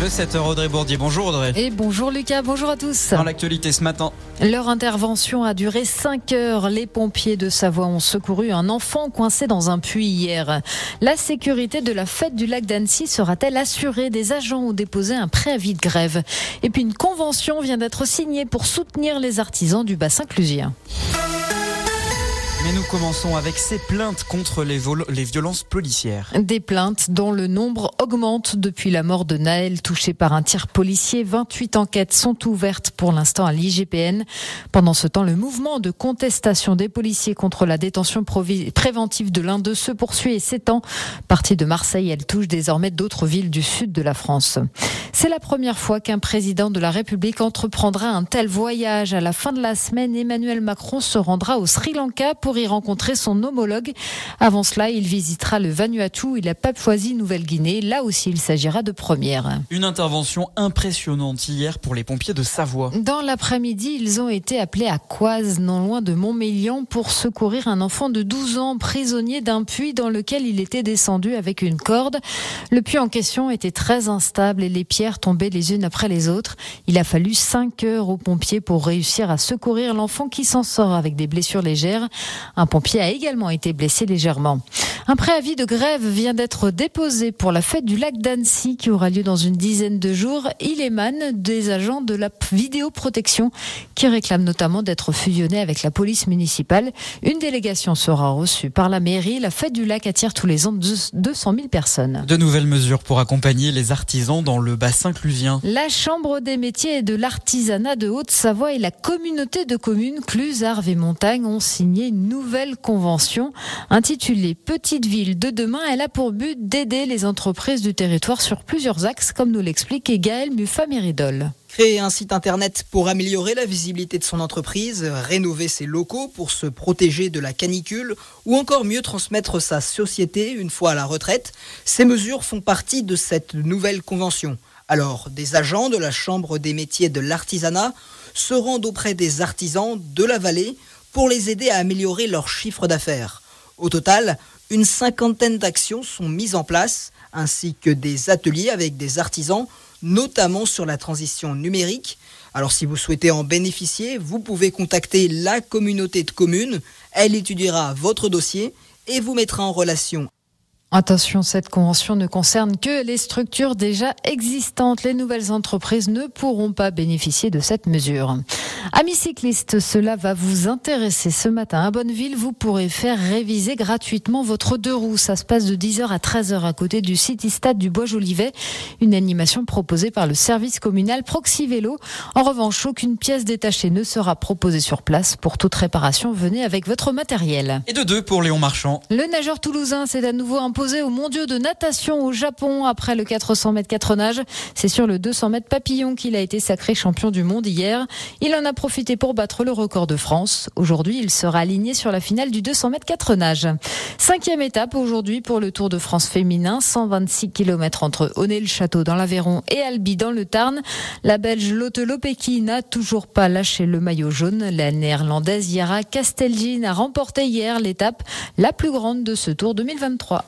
Le 7h Audrey Bourdier. Bonjour Audrey. Et bonjour Lucas, bonjour à tous. Dans l'actualité ce matin. Leur intervention a duré 5 heures. Les pompiers de Savoie ont secouru un enfant coincé dans un puits hier. La sécurité de la fête du lac d'Annecy sera-t-elle assurée? Des agents ont déposé un préavis de grève. Et puis une convention vient d'être signée pour soutenir les artisans du bassin clusien. Mais nous commençons avec ces plaintes contre les, les, violences policières. Des plaintes dont le nombre augmente depuis la mort de Naël, touché par un tir policier. 28 enquêtes sont ouvertes pour l'instant à l'IGPN. Pendant ce temps, le mouvement de contestation des policiers contre la détention préventive de l'un d'eux se poursuit et s'étend. Partie de Marseille, elle touche désormais d'autres villes du sud de la France. C'est la première fois qu'un président de la République entreprendra un tel voyage. À la fin de la semaine, Emmanuel Macron se rendra au Sri Lanka pour y rencontrer son homologue. Avant cela, il visitera le Vanuatu et la Papouasie-Nouvelle-Guinée. Là aussi, il s'agira de première. Une intervention impressionnante hier pour les pompiers de Savoie. Dans l'après-midi, ils ont été appelés à Coise, non loin de Montmélian, pour secourir un enfant de 12 ans prisonnier d'un puits dans lequel il était descendu avec une corde. Le puits en question était très instable et les pierres tombaient les unes après les autres. Il a fallu 5 heures aux pompiers pour réussir à secourir l'enfant qui s'en sort avec des blessures légères. Un pompier a également été blessé légèrement. Un préavis de grève vient d'être déposé pour la fête du lac d'Annecy qui aura lieu dans une dizaine de jours. Il émane des agents de la vidéoprotection qui réclament notamment d'être fusionnés avec la police municipale. Une délégation sera reçue par la mairie. La fête du lac attire tous les ans 200 000 personnes. De nouvelles mesures pour accompagner les artisans dans le bassin clusien. La Chambre des métiers et de l'artisanat de Haute-Savoie et la communauté de communes Cluse, Arves et Montagne ont signé une nouvelle convention intitulée Petite ville de demain. Elle a pour but d'aider les entreprises du territoire sur plusieurs axes, comme nous l'explique Gaël Muffa-Méridol. Créer un site internet pour améliorer la visibilité de son entreprise, rénover ses locaux pour se protéger de la canicule ou encore mieux transmettre sa société une fois à la retraite, ces mesures font partie de cette nouvelle convention. Alors, des agents de la Chambre des métiers de l'artisanat se rendent auprès des artisans de la vallée pour les aider à améliorer leur chiffre d'affaires. Au total, une cinquantaine d'actions sont mises en place, ainsi que des ateliers avec des artisans, notamment sur la transition numérique. Alors si vous souhaitez en bénéficier, vous pouvez contacter la communauté de communes. Elle étudiera votre dossier et vous mettra en relation Attention, cette convention ne concerne que les structures déjà existantes. Les nouvelles entreprises ne pourront pas bénéficier de cette mesure. Amis cyclistes, cela va vous intéresser ce matin à Bonneville. Vous pourrez faire réviser gratuitement votre deux roues. Ça se passe de 10h à 13h à côté du City Stade du Bois-Jolivet. Une animation proposée par le service communal Proxy Vélo. En revanche, aucune pièce détachée ne sera proposée sur place. Pour toute réparation, venez avec votre matériel. Et de deux pour Léon Marchand. Le nageur toulousain s'est à nouveau imposé au mondiaux de natation au Japon après le 400 mètres 4 nages. C'est sur le 200 mètres papillon qu'il a été sacré champion du monde hier. Il en a profité pour battre le record de France. Aujourd'hui, il sera aligné sur la finale du 200 mètres 4 nages. Cinquième étape aujourd'hui pour le Tour de France féminin, 126 km entre Honnay-le-Château dans l'Aveyron et Albi dans le Tarn. La Belge Lotte Lopecki n'a toujours pas lâché le maillot jaune. La néerlandaise Yara Castelgin a remporté hier l'étape la plus grande de ce Tour 2023.